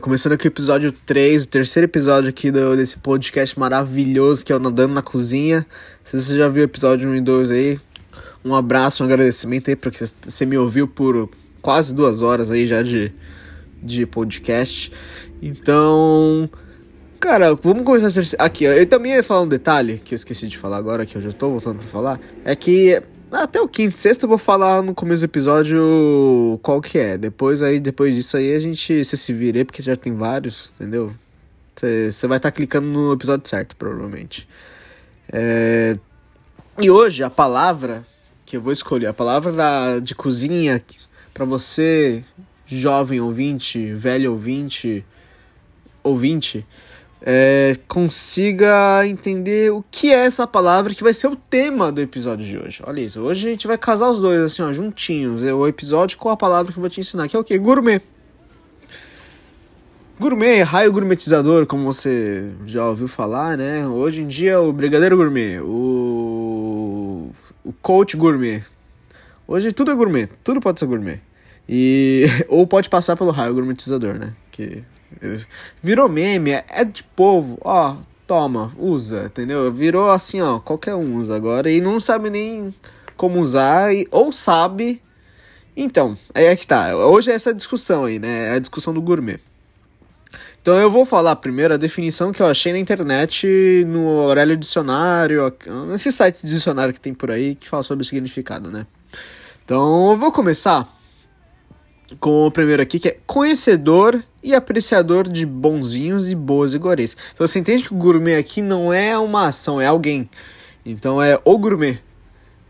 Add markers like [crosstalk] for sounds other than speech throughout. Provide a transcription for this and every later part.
Começando aqui o episódio 3, o terceiro episódio aqui do, desse podcast maravilhoso que é o Nadando na Cozinha. Se você já viu o episódio 1 e 2 aí, um abraço, um agradecimento aí, porque você me ouviu por quase duas horas aí já de, de podcast. Então, cara, vamos começar a Aqui, eu também ia falar um detalhe que eu esqueci de falar agora, que eu já tô voltando pra falar. É que até o quinto, sexto eu vou falar no começo do episódio qual que é. Depois aí, depois disso aí a gente você se vira porque já tem vários, entendeu? Você vai estar tá clicando no episódio certo, provavelmente. É... E hoje a palavra que eu vou escolher, a palavra da, de cozinha para você, jovem ouvinte, velho ouvinte, ouvinte, é, consiga entender o que é essa palavra que vai ser o tema do episódio de hoje. Olha isso, hoje a gente vai casar os dois assim, ó, juntinhos. É o episódio com a palavra que eu vou te ensinar, que é o que? Gourmet. Gourmet, raio gourmetizador, como você já ouviu falar, né? Hoje em dia o brigadeiro gourmet, o o coach gourmet. Hoje tudo é gourmet, tudo pode ser gourmet. E [laughs] ou pode passar pelo raio gourmetizador, né? Que Virou meme, é de povo, ó, toma, usa, entendeu? Virou assim, ó, qualquer um usa agora e não sabe nem como usar, e, ou sabe. Então, aí é que tá. Hoje é essa discussão aí, né? É a discussão do gourmet. Então eu vou falar primeiro a definição que eu achei na internet no Aurélio Dicionário, nesse site de dicionário que tem por aí que fala sobre o significado, né? Então eu vou começar com o primeiro aqui, que é conhecedor e apreciador de bons vinhos e boas iguarias. Então você entende que o gourmet aqui não é uma ação, é alguém. Então é o gourmet.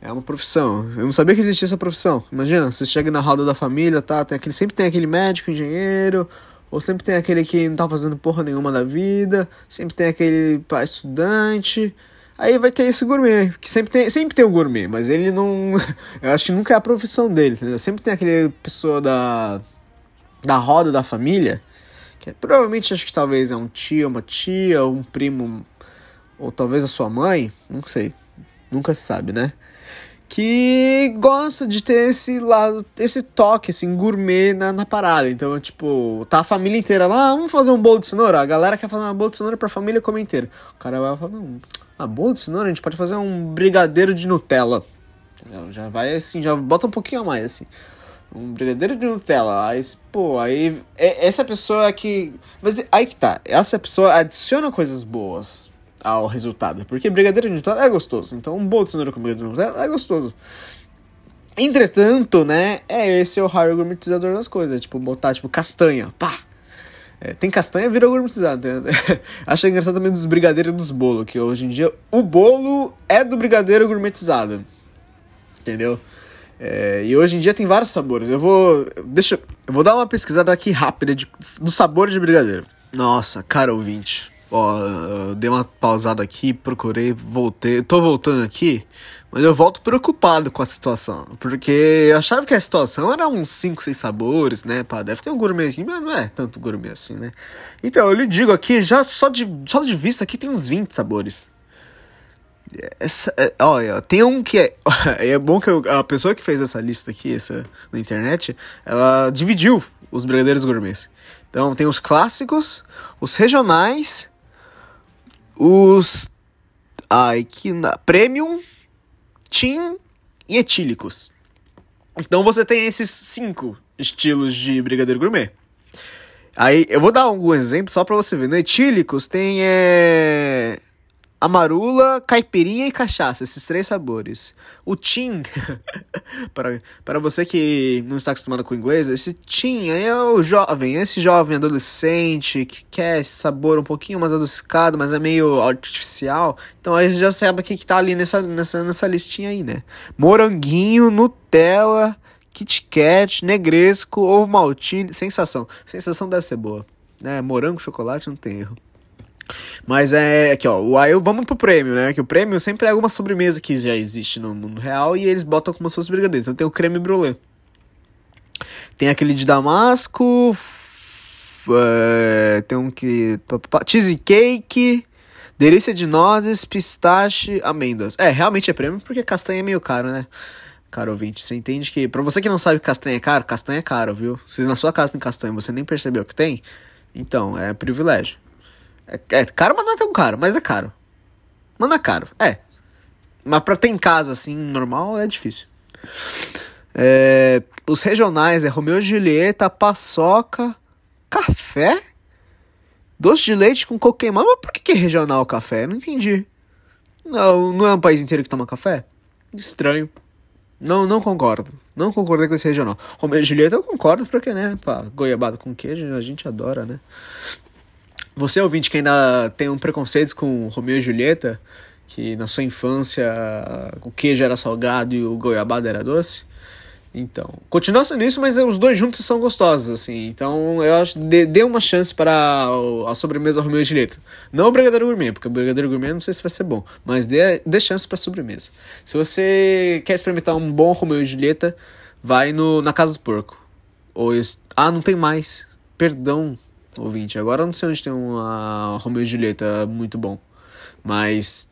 É uma profissão. Eu não sabia que existia essa profissão. Imagina, você chega na roda da família, tá? Tem aquele, sempre tem aquele médico, engenheiro, ou sempre tem aquele que não tá fazendo porra nenhuma da vida, sempre tem aquele pai estudante. Aí vai ter esse gourmet, que sempre tem, sempre tem o gourmet, mas ele não. [laughs] Eu acho que nunca é a profissão dele, entendeu? Sempre tem aquele pessoa da. Da roda da família, que é, provavelmente acho que talvez é um tio, uma tia, um primo, ou talvez a sua mãe, não sei, nunca se sabe, né? que gosta de ter esse lado, esse toque, assim, gourmet na, na parada. Então, tipo, tá a família inteira lá, ah, vamos fazer um bolo de cenoura. A galera quer fazer um bolo de cenoura pra família comer inteira. O cara vai falar, não, ah, bolo de cenoura, a gente pode fazer um brigadeiro de Nutella. Já vai assim, já bota um pouquinho a mais, assim. Um brigadeiro de Nutella. Aí, pô, aí. É, essa pessoa que. Mas aí que tá. Essa pessoa adiciona coisas boas ao resultado. Porque brigadeiro de Nutella é gostoso. Então um bolo de cenoura com brigadeiro de Nutella é gostoso. Entretanto, né, é esse o raio gourmetizador das coisas. Tipo, botar, tipo, castanha, pá. É, tem castanha, vira gourmetizado. Né? [laughs] Acho engraçado também dos brigadeiros dos bolos, que hoje em dia o bolo é do brigadeiro gourmetizado. Entendeu? É, e hoje em dia tem vários sabores. Eu vou. Deixa. Eu vou dar uma pesquisada aqui rápida de, do sabor de brigadeiro. Nossa, cara ouvinte. Ó, dei uma pausada aqui, procurei, voltei. Tô voltando aqui, mas eu volto preocupado com a situação. Porque eu achava que a situação era uns 5, 6 sabores, né? Pá, deve ter um gourmet aqui, mas não é tanto gourmet assim, né? Então, eu lhe digo aqui, já só de, só de vista aqui tem uns 20 sabores. Essa, é, olha, tem um que é. [laughs] É bom que eu, a pessoa que fez essa lista aqui, essa na internet, ela dividiu os brigadeiros gourmets. Então tem os clássicos, os regionais os ai que na, premium, team e etílicos. Então você tem esses cinco estilos de brigadeiro gourmet. Aí eu vou dar algum exemplo só para você ver. No etílicos tem é, amarula, caipirinha e cachaça, esses três sabores. O Tim, [laughs] para, para você que não está acostumado com inglês, esse Tim é o jovem, esse jovem adolescente que quer esse sabor um pouquinho mais adocicado, mas é meio artificial. Então aí já sabe o que, que tá ali nessa, nessa, nessa listinha aí, né? Moranguinho, Nutella, Kit Kat, Negresco, Ovo Maltine, sensação. Sensação deve ser boa. Né? Morango, chocolate, não tem erro. Mas é aqui, ó. Aí vamos pro prêmio, né? Que o prêmio sempre é alguma sobremesa que já existe no mundo real e eles botam como se fosse brigadeiro. Então tem o creme brulee. Tem aquele de damasco. É, tem um que. Cheesecake. Delícia de nozes, pistache, amêndoas. É, realmente é prêmio porque castanha é meio caro, né? caro ouvinte. Você entende que, pra você que não sabe que castanha é caro, castanha é caro, viu? Se na sua casa tem castanha você nem percebeu que tem, então, é privilégio. É, é caro, mas não é tão caro, mas é caro. Mas não é caro, é. Mas pra ter em casa, assim, normal, é difícil. É, os regionais é Romeu e Julieta, paçoca, café, doce de leite com coco queimado. Mas por que, que é regional café? Eu não entendi. Não, não é um país inteiro que toma café? Estranho. Não, não concordo. Não concordei com esse regional. Romeu e Julieta eu concordo, porque, né? Pá, goiabada com queijo, a gente adora, né? Você, ouvinte, que ainda tem um preconceito com Romeu e Julieta, que na sua infância o queijo era salgado e o goiabada era doce. Então, continua sendo isso, mas os dois juntos são gostosos, assim. Então, eu acho dê, dê uma chance para a sobremesa Romeu e Julieta. Não o brigadeiro gourmet, porque o brigadeiro gourmet não sei se vai ser bom, mas dê, dê chance para sobremesa. Se você quer experimentar um bom Romeu e Julieta, vai no, na Casa do Porco. Ou ah, não tem mais. Perdão, ouvinte. Agora não sei onde tem uma Romeu e Julieta muito bom. Mas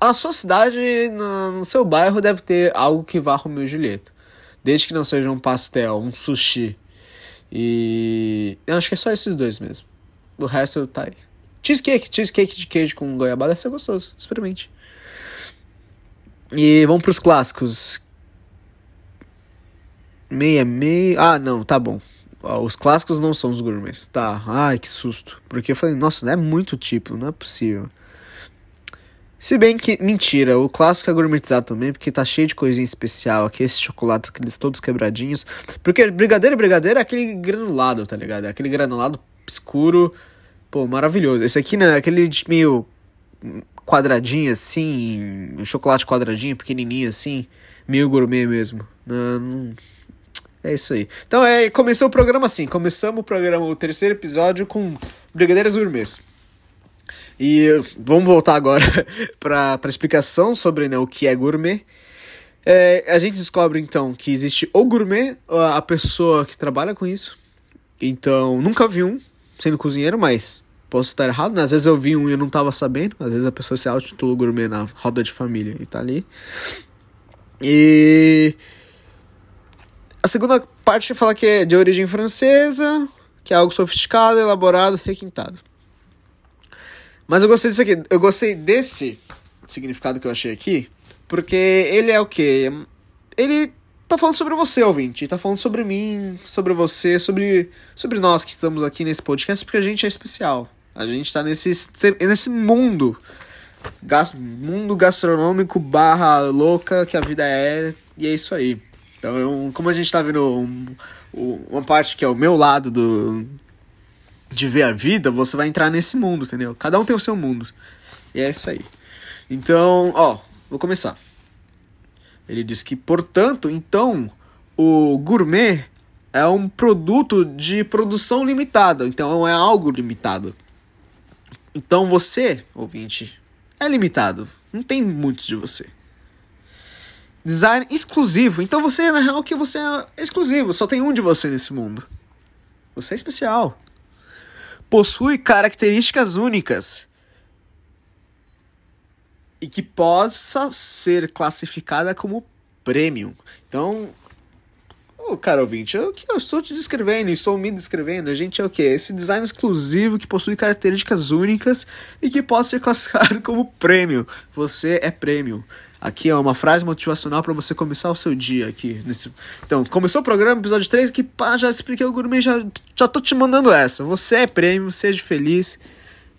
a sua cidade, no seu bairro, deve ter algo que vá Romeu e Julieta. Desde que não seja um pastel, um sushi. E. Eu acho que é só esses dois mesmo. O resto tá aí. Cheesecake, cheesecake de queijo com goiabada deve ser gostoso. Experimente. E vamos pros clássicos. Meia, meia. Ah, não, tá bom. Os clássicos não são os gourmets. Tá. Ai, que susto. Porque eu falei, nossa, não é muito tipo, não é possível. Se bem que, mentira, o clássico é gourmetizado também, porque tá cheio de coisinha especial. Aqui, esses chocolates, aqueles todos quebradinhos. Porque brigadeiro, brigadeiro é aquele granulado, tá ligado? É aquele granulado escuro, pô, maravilhoso. Esse aqui, né, aquele meio quadradinho assim, um chocolate quadradinho, pequenininho assim, meio gourmet mesmo. Não, não... É isso aí. Então, é, começou o programa assim. Começamos o programa, o terceiro episódio com brigadeiros gourmets. E vamos voltar agora [laughs] para a explicação sobre né, o que é gourmet. É, a gente descobre então que existe o gourmet, a pessoa que trabalha com isso. Então, nunca vi um sendo cozinheiro, mas posso estar errado. Né? Às vezes eu vi um e eu não estava sabendo. Às vezes a pessoa se auto gourmet na roda de família e tá ali. E a segunda parte fala que é de origem francesa, que é algo sofisticado, elaborado, requintado. Mas eu gostei disso aqui. Eu gostei desse significado que eu achei aqui. Porque ele é o quê? Ele tá falando sobre você, ouvinte. Tá falando sobre mim, sobre você, sobre, sobre nós que estamos aqui nesse podcast, porque a gente é especial. A gente tá nesse, nesse mundo. Gas, mundo gastronômico barra louca que a vida é. E é isso aí. Então, como a gente tá vendo um, um, uma parte que é o meu lado do, de ver a vida, você vai entrar nesse mundo, entendeu? Cada um tem o seu mundo. E é isso aí. Então, ó, vou começar. Ele diz que, portanto, então, o gourmet é um produto de produção limitada, então é algo limitado. Então você, ouvinte, é limitado. Não tem muitos de você. Design exclusivo. Então você, na real, que você é exclusivo. Só tem um de você nesse mundo. Você é especial possui características únicas e que possa ser classificada como premium. Então, oh, cara ouvinte, o que eu estou te descrevendo, estou me descrevendo, a gente é o que? Esse design exclusivo que possui características únicas e que pode ser [laughs] classificado como premium. Você é premium. Aqui é uma frase motivacional para você começar o seu dia aqui. Nesse... Então, começou o programa, episódio 3, que pá, já expliquei o gourmet, já, já tô te mandando essa. Você é prêmio, seja feliz.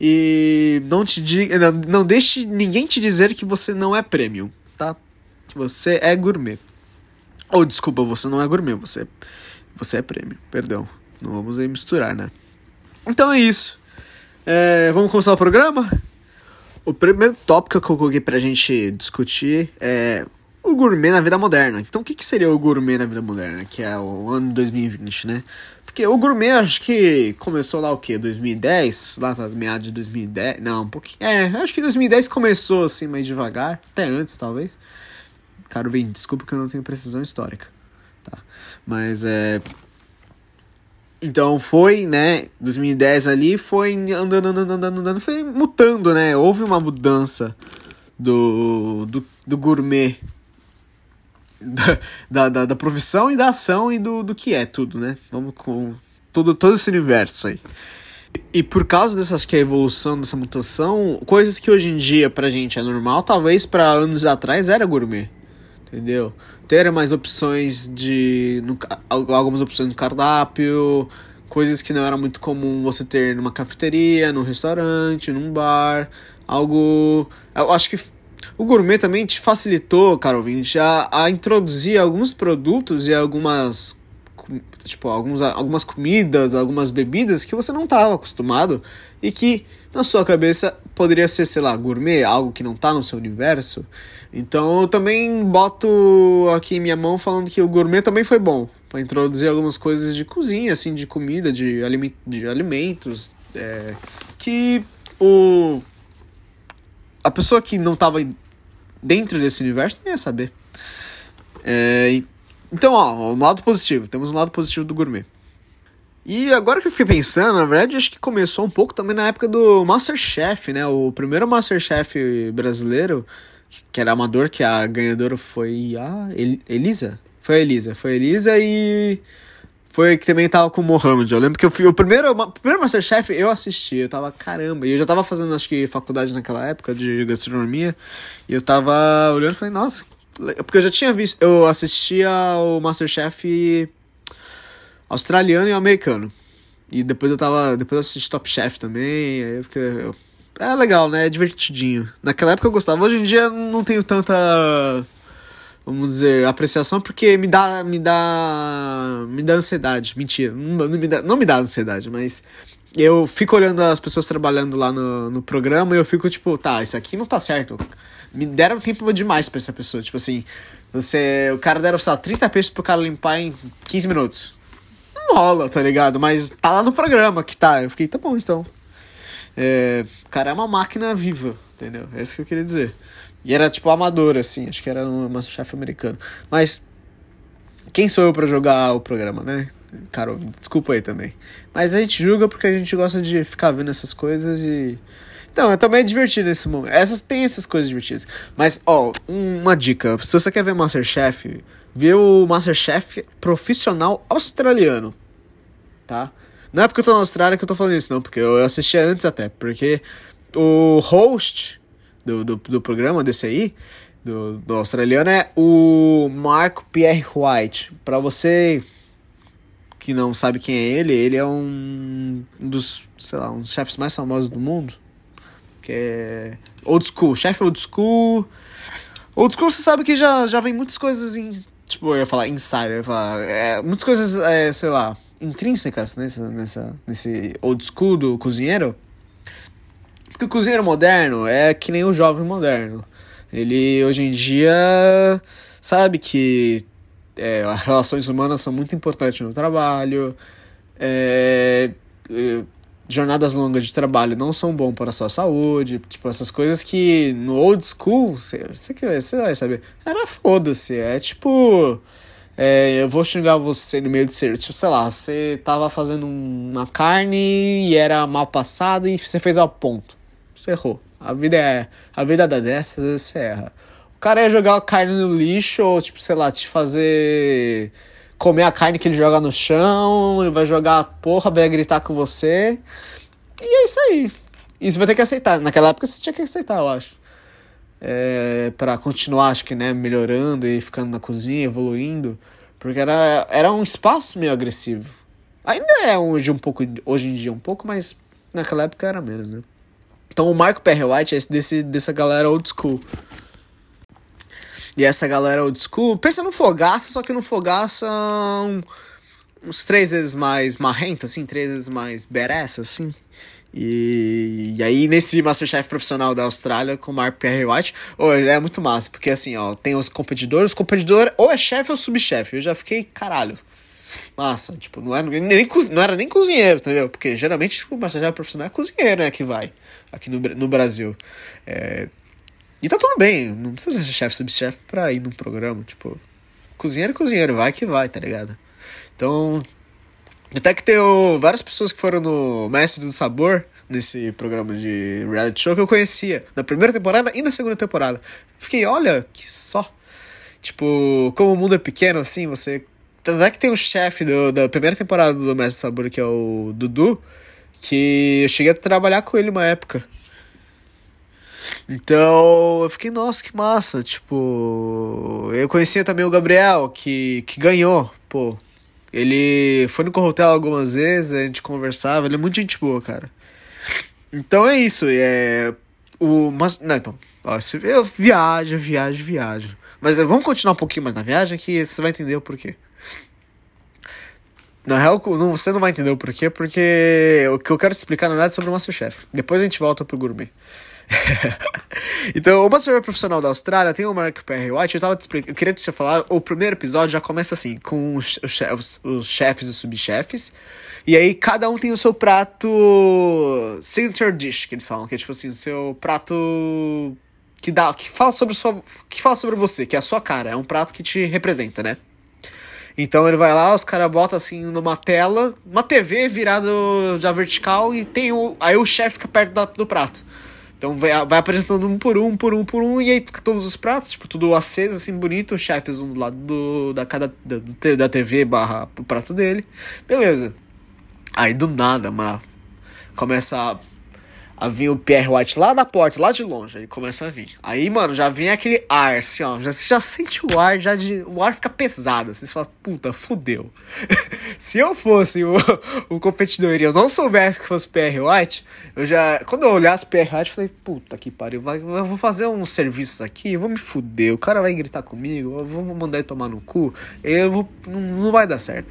E não te diga, não, não deixe ninguém te dizer que você não é prêmio, tá? Você é gourmet. Ou desculpa, você não é gourmet, você, você é prêmio, perdão. Não vamos aí misturar, né? Então é isso. É, vamos começar o programa? O primeiro tópico que eu coloquei pra gente discutir é o gourmet na vida moderna. Então, o que, que seria o gourmet na vida moderna, que é o ano 2020, né? Porque o gourmet acho que começou lá o quê? 2010? Lá meados de 2010? Não, um pouquinho. É, acho que 2010 começou assim, mais devagar. Até antes, talvez. Caro bem, desculpa que eu não tenho precisão histórica. Tá? Mas é. Então foi, né, 2010 ali, foi andando, andando, andando, andando, foi mutando, né? Houve uma mudança do, do, do gourmet da, da, da, profissão e da ação e do, do que é tudo, né? Vamos com todo, todo esse universo aí. E por causa dessa que a evolução, dessa mutação, coisas que hoje em dia pra gente é normal, talvez para anos atrás era gourmet. Entendeu? Ter mais opções de. No, algumas opções no cardápio, coisas que não era muito comum você ter numa cafeteria, num restaurante, num bar. Algo. Eu acho que o gourmet também te facilitou, cara ouvinte, a, a introduzir alguns produtos e algumas tipo, alguns, algumas comidas, algumas bebidas que você não estava acostumado e que na sua cabeça poderia ser, sei lá, gourmet, algo que não está no seu universo. Então eu também boto aqui em minha mão falando que o gourmet também foi bom para introduzir algumas coisas de cozinha, assim, de comida, de, aliment de alimentos, é, que o a pessoa que não estava dentro desse universo não ia saber. É, então, ó, um lado positivo. Temos um lado positivo do gourmet. E agora que eu fiquei pensando, na verdade, acho que começou um pouco também na época do Masterchef, né? O primeiro Masterchef brasileiro, que era amador, que a ganhadora foi a Elisa. Foi a Elisa. Foi a Elisa e foi que também tava com o Mohamed. Eu lembro que eu fui. O primeiro, o primeiro Masterchef eu assisti. Eu tava, caramba. E eu já tava fazendo, acho que, faculdade naquela época de gastronomia. E eu tava olhando e falei, nossa, porque eu já tinha visto. Eu assistia ao Masterchef australiano e americano. E depois eu tava. Depois eu assisti Top Chef também. Aí eu fiquei. Eu, é legal, né? É divertidinho. Naquela época eu gostava. Hoje em dia não tenho tanta. Vamos dizer, apreciação, porque me dá. Me dá. Me dá ansiedade. Mentira. Não, não, me, dá, não me dá ansiedade, mas. Eu fico olhando as pessoas trabalhando lá no, no programa e eu fico tipo, tá, isso aqui não tá certo me deram tempo demais pra essa pessoa. Tipo assim, você. O cara deram, sei lá, 30 peixes pro cara limpar em 15 minutos. Rola, tá ligado? Mas tá lá no programa que tá. Eu fiquei, tá bom, então. É, cara é uma máquina viva, entendeu? É isso que eu queria dizer. E era tipo amador, assim, acho que era um Masterchef americano. Mas. Quem sou eu para jogar o programa, né? Cara, desculpa aí também. Mas a gente julga porque a gente gosta de ficar vendo essas coisas e então, é também divertido nesse momento. Essas tem essas coisas divertidas. Mas, ó, uma dica. Se você quer ver Masterchef, vê o Masterchef profissional australiano. Tá? Não é porque eu tô na Austrália que eu tô falando isso, não. Porque eu assisti antes até. Porque o host do, do, do programa desse aí, do, do australiano, é o Marco Pierre White. Pra você que não sabe quem é ele, ele é um dos, sei lá, um dos chefes mais famosos do mundo que é old school, chefe old school. Old school você sabe que já, já vem muitas coisas em. Tipo, eu ia falar insider, eu ia falar. É, muitas coisas, é, sei lá, intrínsecas nessa, nessa, nesse old school do cozinheiro. Porque o cozinheiro moderno é que nem o jovem moderno. Ele hoje em dia sabe que é, as relações humanas são muito importantes no trabalho. É, jornadas longas de trabalho não são bom para a sua saúde, tipo, essas coisas que no old school, você, você vai saber, era foda-se, é tipo, é, eu vou xingar você no meio de ser, tipo, sei lá, você tava fazendo uma carne e era mal passada e você fez ao ponto, você errou, a vida é, a vida dá dessas, às vezes você erra. O cara ia jogar a carne no lixo ou, tipo, sei lá, te fazer comer a carne que ele joga no chão, vai jogar a porra, vai gritar com você. E é isso aí. E você vai ter que aceitar. Naquela época você tinha que aceitar, eu acho. É, para continuar, acho que, né, melhorando e ficando na cozinha, evoluindo. Porque era, era um espaço meio agressivo. Ainda é hoje um pouco, hoje em dia um pouco, mas naquela época era menos, né? Então o Marco Perry White é desse, dessa galera old school. E essa galera old school, pensa no Fogaça, só que no Fogaça um, uns três vezes mais marrento, assim, três vezes mais badass, assim. E, e, aí, nesse Masterchef profissional da Austrália, com o Mark Perry White, oh, é muito massa, porque assim, ó, tem os competidores, os competidores ou é chefe ou subchefe. Eu já fiquei, caralho. Massa, tipo, não era nem, não era nem cozinheiro, entendeu? Porque geralmente o Masterchef profissional é cozinheiro, né, que vai aqui no, no Brasil. É, e tá tudo bem, não precisa ser chefe, subchefe pra ir num programa, tipo, cozinheiro é cozinheiro, vai que vai, tá ligado? Então, até que tem várias pessoas que foram no Mestre do Sabor, nesse programa de reality show, que eu conhecia, na primeira temporada e na segunda temporada. Fiquei, olha, que só. Tipo, como o mundo é pequeno, assim, você. Tanto é que tem um chefe da primeira temporada do Mestre Sabor, que é o Dudu, que eu cheguei a trabalhar com ele uma época. Então eu fiquei, nossa, que massa. Tipo, eu conhecia também o Gabriel, que, que ganhou, pô. Ele foi no Corrotel algumas vezes, a gente conversava, ele é muito gente boa, cara. Então é isso, é. O. Mas. Não, então. Ó, eu viajo, viajo, viajo. Mas vamos continuar um pouquinho mais na viagem que você vai entender o porquê. Na real, não, você não vai entender o porquê, porque o que eu quero te explicar na verdade é sobre o Masterchef. Depois a gente volta pro gourmet. [laughs] então, o Masterchef profissional da Austrália tem o Mark Perry White. Eu, tava eu queria te falar, o primeiro episódio já começa assim, com os, os, os chefes e os subchefes. E aí cada um tem o seu prato signature dish, que eles falam, que é tipo assim, o seu prato que dá, que fala sobre sua, que fala sobre você, que é a sua cara, é um prato que te representa, né? Então ele vai lá, os caras botam assim numa tela, uma TV virada já vertical e tem o aí o chefe fica perto da, do prato. Então vai, vai apresentando um por um, por um, por um, e aí fica todos os pratos, tipo, tudo aceso, assim, bonito, os chefes um do lado do, da, cada, da, da TV barra o prato dele. Beleza. Aí do nada, mano, começa a, a vir o Pierre White lá da porta, lá de longe, ele começa a vir. Aí, mano, já vem aquele ar, assim, ó, já, você já sente o ar, já de, o ar fica pesado, assim, você fala, puta, fudeu. [laughs] Se eu fosse o, o competidor e eu não soubesse que fosse Pierre White, eu já, quando eu olhasse Pierre White, eu falei, puta que pariu, vai, eu vou fazer uns serviços aqui, eu vou me fuder, o cara vai gritar comigo, eu vou mandar ele tomar no cu, eu vou, não, não vai dar certo.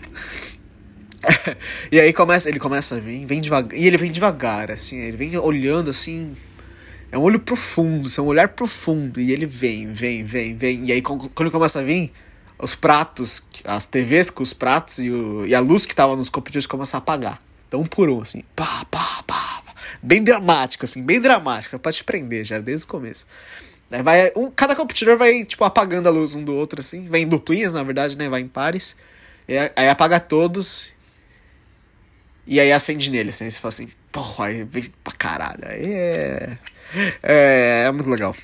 [laughs] e aí começa, ele começa a vir, vem devagar, e ele vem devagar, assim, ele vem olhando assim, é um olho profundo, é um olhar profundo, e ele vem, vem, vem, vem, e aí quando ele começa a vir, os pratos, as TVs com os pratos e, o, e a luz que tava nos computadores começa a apagar, então um por um, assim, pá, pá, pá, pá. bem dramático, assim, bem dramático, pra te prender já, desde o começo. Aí vai, um, cada computador vai, tipo, apagando a luz um do outro, assim, vem em duplinhas, na verdade, né, vai em pares, aí apaga todos e aí acende nele, assim, aí você fala assim, porra, aí vem pra caralho. Aí é, é. É muito legal.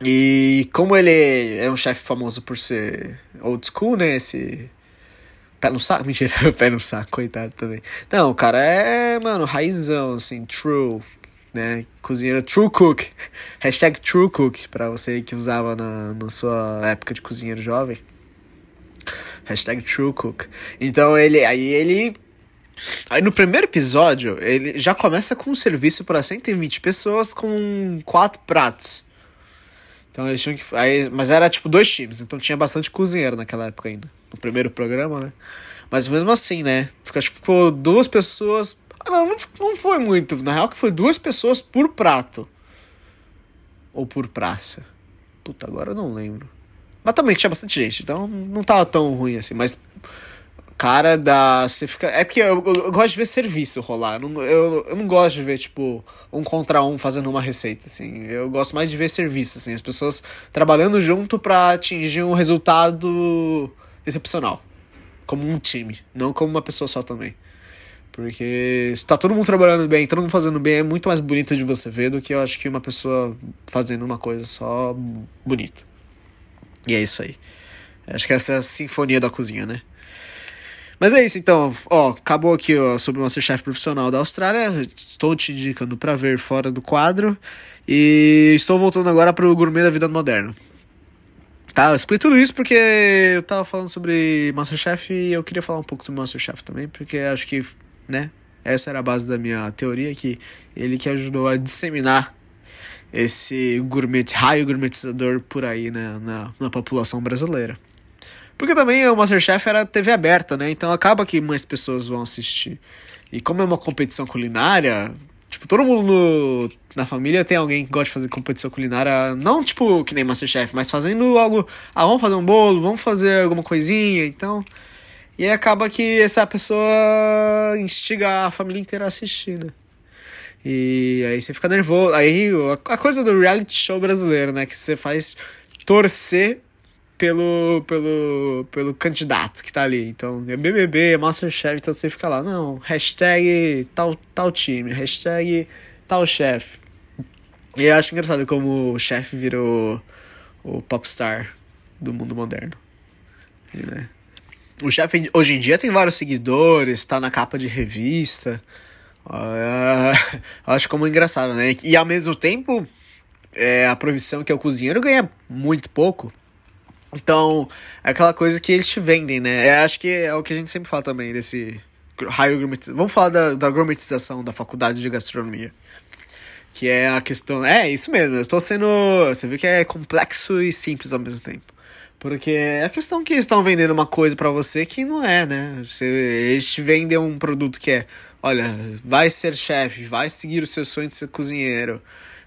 E como ele é um chefe famoso por ser old school, né? Esse. Pé no saco? [laughs] Mentira, pé no saco, coitado também. Não, o cara é, mano, raizão, assim, true, né? Cozinheiro true cook. [laughs] Hashtag true cook, pra você que usava na, na sua época de cozinheiro jovem. Hashtag true cook. Então ele, aí ele Aí no primeiro episódio, ele já começa com um serviço para 120 pessoas com quatro pratos. Então eles tinham que. Aí, mas era tipo dois times, então tinha bastante cozinheiro naquela época ainda. No primeiro programa, né? Mas mesmo assim, né? Acho que ficou duas pessoas. Ah, não, não foi muito. Na real, que foi duas pessoas por prato. Ou por praça. Puta, agora eu não lembro. Mas também tinha bastante gente, então não tava tão ruim assim. Mas cara da. Você fica. É que eu, eu, eu, gosto de ver serviço rolar. Eu, eu, eu não gosto de ver, tipo, um contra um fazendo uma receita, assim. Eu gosto mais de ver serviço, assim. As pessoas trabalhando junto para atingir um resultado excepcional. Como um time, não como uma pessoa só também. Porque se tá todo mundo trabalhando bem, todo mundo fazendo bem, é muito mais bonito de você ver do que eu acho que uma pessoa fazendo uma coisa só bonita. E é isso aí. Acho que essa é a sinfonia da cozinha, né? Mas é isso, então. Ó, acabou aqui ó, sobre o Masterchef profissional da Austrália. Estou te indicando para ver fora do quadro. E estou voltando agora para o gourmet da vida moderna. Tá, eu expliquei tudo isso porque eu tava falando sobre Masterchef e eu queria falar um pouco sobre Masterchef também, porque acho que, né, essa era a base da minha teoria, que ele que ajudou a disseminar esse gourmet, raio gourmetizador por aí né, na, na população brasileira. Porque também o Masterchef era TV aberta, né? Então acaba que mais pessoas vão assistir. E como é uma competição culinária, tipo, todo mundo no, na família tem alguém que gosta de fazer competição culinária, não tipo que nem Masterchef, mas fazendo algo. Ah, vamos fazer um bolo, vamos fazer alguma coisinha, então. E aí acaba que essa pessoa instiga a família inteira a assistir, né? E aí você fica nervoso. Aí a coisa do reality show brasileiro, né? Que você faz torcer pelo, pelo, pelo candidato que tá ali. Então, é BBB, é Masterchef, então você fica lá, não, hashtag tal, tal time, hashtag tal chefe. E eu acho engraçado como o chefe virou o popstar do mundo moderno. E, né? O chefe hoje em dia tem vários seguidores, tá na capa de revista. [laughs] Uh, acho como engraçado, né? E ao mesmo tempo, é, a profissão que é o cozinheiro ganha muito pouco. Então, é aquela coisa que eles te vendem, né? É, acho que é o que a gente sempre fala também desse gourmetização. Vamos falar da, da gourmetização da faculdade de gastronomia. Que é a questão. É, isso mesmo. Eu estou sendo. Você vê que é complexo e simples ao mesmo tempo. Porque é a questão que eles estão vendendo uma coisa para você que não é, né? Você, eles te vendem um produto que é: olha, vai ser chefe, vai seguir o seu sonho de ser cozinheiro,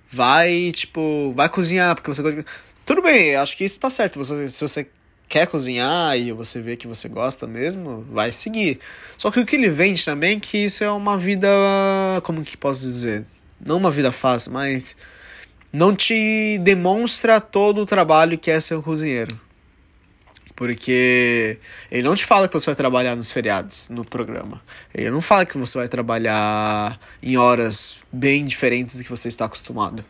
vai, tipo, vai cozinhar porque você gosta de tudo bem, acho que isso tá certo. Você, se você quer cozinhar e você vê que você gosta mesmo, vai seguir. Só que o que ele vende também é que isso é uma vida. Como que posso dizer? Não uma vida fácil, mas não te demonstra todo o trabalho que é ser cozinheiro. Porque ele não te fala que você vai trabalhar nos feriados no programa. Ele não fala que você vai trabalhar em horas bem diferentes do que você está acostumado.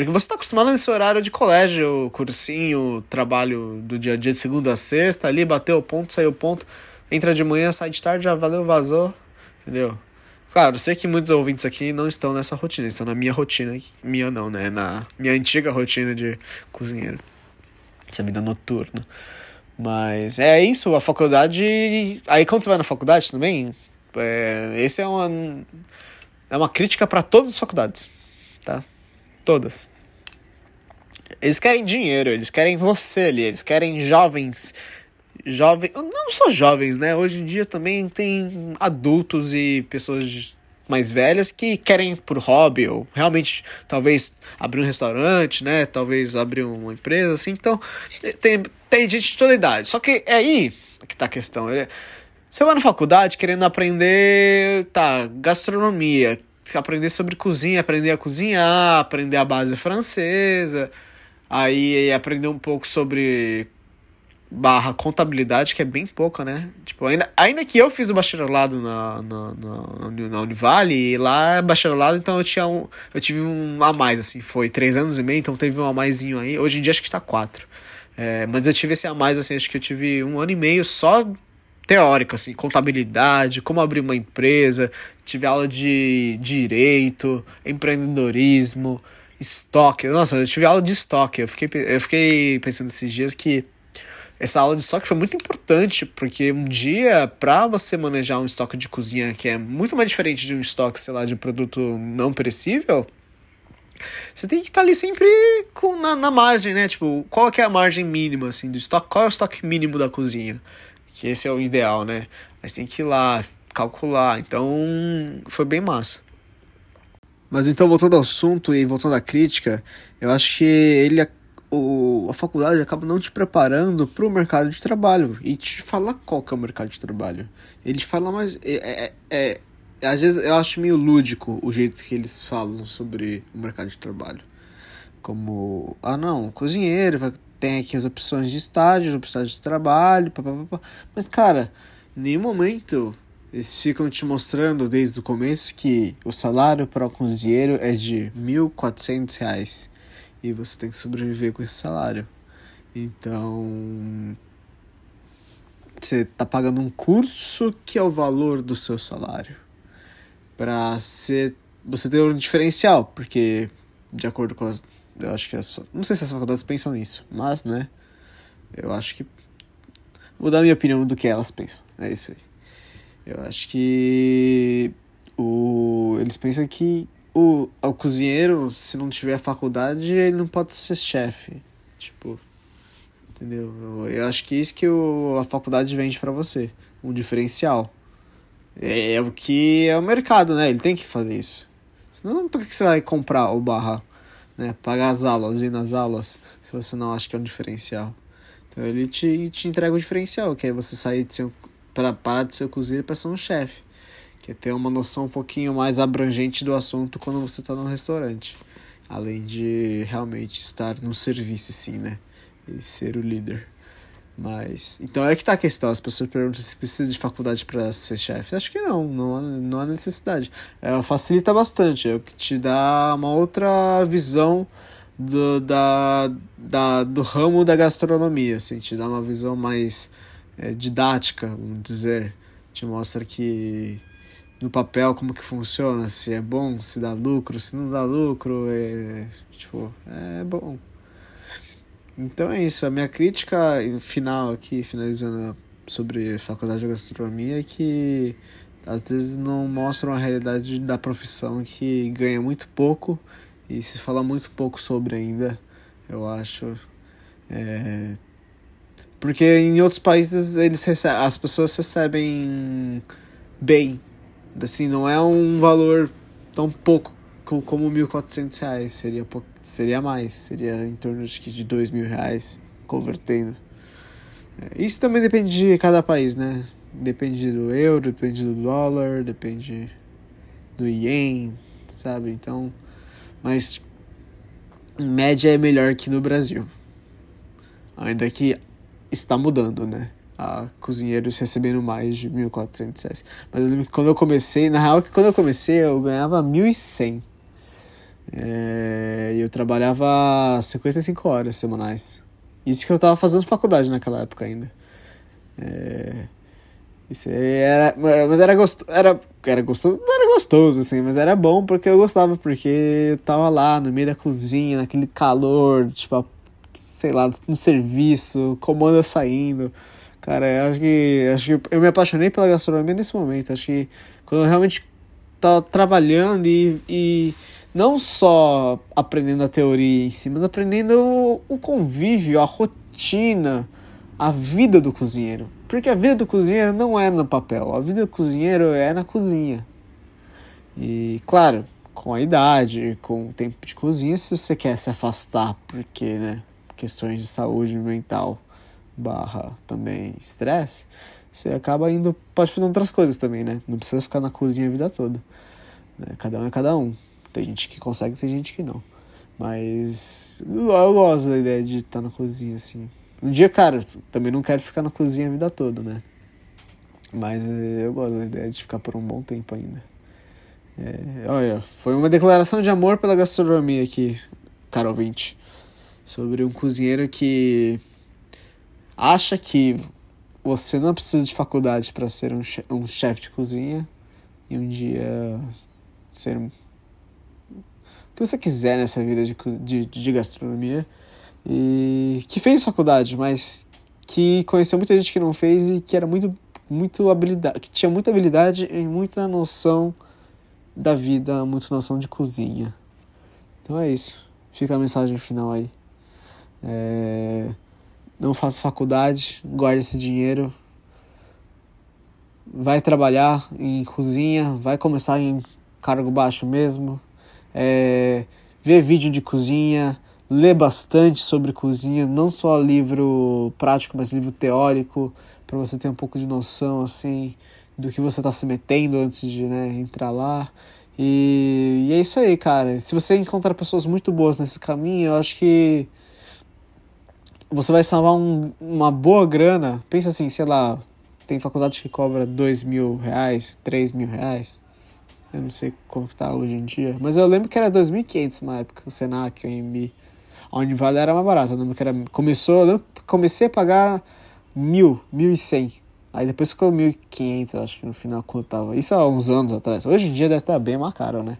Porque você está acostumado nesse horário de colégio, cursinho, trabalho do dia a dia de segunda a sexta, ali bateu o ponto, saiu o ponto, entra de manhã, sai de tarde, já valeu, vazou, entendeu? Claro, sei que muitos ouvintes aqui não estão nessa rotina, estão na minha rotina, minha não, né? Na minha antiga rotina de cozinheiro. Essa vida noturna. Mas é isso, a faculdade. Aí quando você vai na faculdade também, é, esse é uma, é uma crítica para todas as faculdades, tá? Todas. Eles querem dinheiro, eles querem você ali, eles querem jovens. Jovens. Não só jovens, né? Hoje em dia também tem adultos e pessoas mais velhas que querem por hobby ou realmente talvez abrir um restaurante, né? Talvez abrir uma empresa, assim. Então, tem, tem gente de toda idade. Só que é aí que tá a questão. Você vai na faculdade querendo aprender, tá, gastronomia, aprender sobre cozinha, aprender a cozinhar, aprender a base francesa, aí aprender um pouco sobre barra contabilidade, que é bem pouca, né? Tipo, ainda, ainda que eu fiz o bacharelado na, na, na, na Univale, e lá é bacharelado, então eu tinha um. Eu tive um a mais, assim, foi três anos e meio, então teve um a maisinho aí. Hoje em dia acho que está quatro. É, mas eu tive esse a mais, assim, acho que eu tive um ano e meio só teórico, assim, contabilidade, como abrir uma empresa, tive aula de direito, empreendedorismo, estoque. Nossa, eu tive aula de estoque. Eu fiquei, eu fiquei pensando esses dias que essa aula de estoque foi muito importante, porque um dia, para você manejar um estoque de cozinha que é muito mais diferente de um estoque, sei lá, de produto não perecível, você tem que estar tá ali sempre com, na, na margem, né? Tipo, qual é a margem mínima, assim, do estoque? Qual é o estoque mínimo da cozinha? Que esse é o ideal, né? Mas tem que ir lá, calcular. Então, foi bem massa. Mas então, voltando ao assunto e voltando à crítica, eu acho que ele, o, a faculdade acaba não te preparando para o mercado de trabalho e te fala qual que é o mercado de trabalho. Ele fala mais. É, é, é, às vezes eu acho meio lúdico o jeito que eles falam sobre o mercado de trabalho. Como, ah não, cozinheiro, vai tem aqui as opções de estágios, opções de trabalho, papapá. mas cara, em nenhum momento eles ficam te mostrando desde o começo que o salário para o cozinheiro é de 1.400 reais e você tem que sobreviver com esse salário. Então, você tá pagando um curso que é o valor do seu salário para você ter um diferencial, porque de acordo com as eu acho que as, não sei se as faculdades pensam nisso, mas, né, eu acho que vou dar minha opinião do que elas pensam. É isso aí. Eu acho que o eles pensam que o, o cozinheiro, se não tiver faculdade, ele não pode ser chefe. Tipo, entendeu? Eu, eu acho que isso que o, a faculdade vende para você, um diferencial. É, é, o que é o mercado, né? Ele tem que fazer isso. Senão, por que você vai comprar o barra né? Pagar as aulas, ir nas aulas, se você não acha que é um diferencial. Então ele te, te entrega o diferencial, que é você sair de ser para parar de ser cozinheiro para ser um chefe. Que é ter uma noção um pouquinho mais abrangente do assunto quando você está no restaurante. Além de realmente estar no serviço, sim, né? E ser o líder. Mas. Então é que tá a questão. As pessoas perguntam se precisa de faculdade para ser chefe. Acho que não, não há, não há necessidade. É, facilita bastante, é o que te dá uma outra visão do, da, da, do ramo da gastronomia, assim, te dá uma visão mais é, didática, vamos dizer, te mostra que no papel como que funciona, se é bom, se dá lucro, se não dá lucro, é, tipo, é bom. Então é isso, a minha crítica final aqui, finalizando sobre faculdade de gastronomia, é que às vezes não mostram a realidade da profissão que ganha muito pouco e se fala muito pouco sobre ainda, eu acho. É... Porque em outros países eles recebem, as pessoas recebem bem. Assim, não é um valor tão pouco como 1.400 reais. Seria, seria mais. Seria em torno de, de 2 mil reais convertendo. É, isso também depende de cada país, né? Depende do euro, depende do dólar, depende do ien, sabe? Então mas em média é melhor que no Brasil. Ainda que está mudando, né? A cozinheiros recebendo mais de 1.400 reais. Mas eu lembro que quando eu comecei, na real que quando eu comecei eu ganhava 1.100. É, eu trabalhava 55 horas semanais. Isso que eu tava fazendo faculdade naquela época ainda. É, isso era, mas era gostoso, era, era gostoso, não era gostoso assim, mas era bom porque eu gostava, porque eu tava lá no meio da cozinha, naquele calor, tipo, sei lá, no serviço, comanda saindo. Cara, eu acho que acho que eu me apaixonei pela gastronomia nesse momento. Acho que quando eu realmente tava trabalhando e, e não só aprendendo a teoria em si, mas aprendendo o, o convívio, a rotina, a vida do cozinheiro. Porque a vida do cozinheiro não é no papel, a vida do cozinheiro é na cozinha. E, claro, com a idade, com o tempo de cozinha, se você quer se afastar, porque, né, questões de saúde mental barra também estresse, você acaba indo, pode fazer outras coisas também, né? Não precisa ficar na cozinha a vida toda. Né? Cada um é cada um. Tem gente que consegue, tem gente que não. Mas eu, gosto da ideia de estar na cozinha, assim. Um dia, cara, também não quero ficar na cozinha a vida toda, né? Mas eh, eu gosto da ideia de ficar por um bom tempo ainda. É, olha, foi uma declaração de amor pela gastronomia aqui, Carol 20. Sobre um cozinheiro que acha que você não precisa de faculdade para ser um, chefe, de cozinha e um dia ser que você quiser nessa vida de, de, de gastronomia e que fez faculdade, mas que conheceu muita gente que não fez e que era muito muito habilidade, que tinha muita habilidade e muita noção da vida, muita noção de cozinha. Então é isso. Fica a mensagem final aí. É... Não faça faculdade, guarde esse dinheiro. Vai trabalhar em cozinha, vai começar em cargo baixo mesmo. É... Vê vídeo de cozinha ler bastante sobre cozinha, não só livro prático, mas livro teórico, para você ter um pouco de noção assim do que você está se metendo antes de né, entrar lá. E, e, é isso aí, cara. Se você encontrar pessoas muito boas nesse caminho, eu acho que você vai salvar um, uma boa grana. Pensa assim, sei lá, tem faculdade que cobra dois mil reais, três mil reais. Eu não sei como tá hoje em dia. Mas eu lembro que era 2.500 na época, o Senac, o MB. A Univale era mais barata. Eu lembro que era, começou, eu lembro que comecei a pagar mil, mil e cem. Aí depois ficou mil e quinhentos, acho que no final quando tava. Isso há uns anos atrás. Hoje em dia deve estar bem mais caro, né?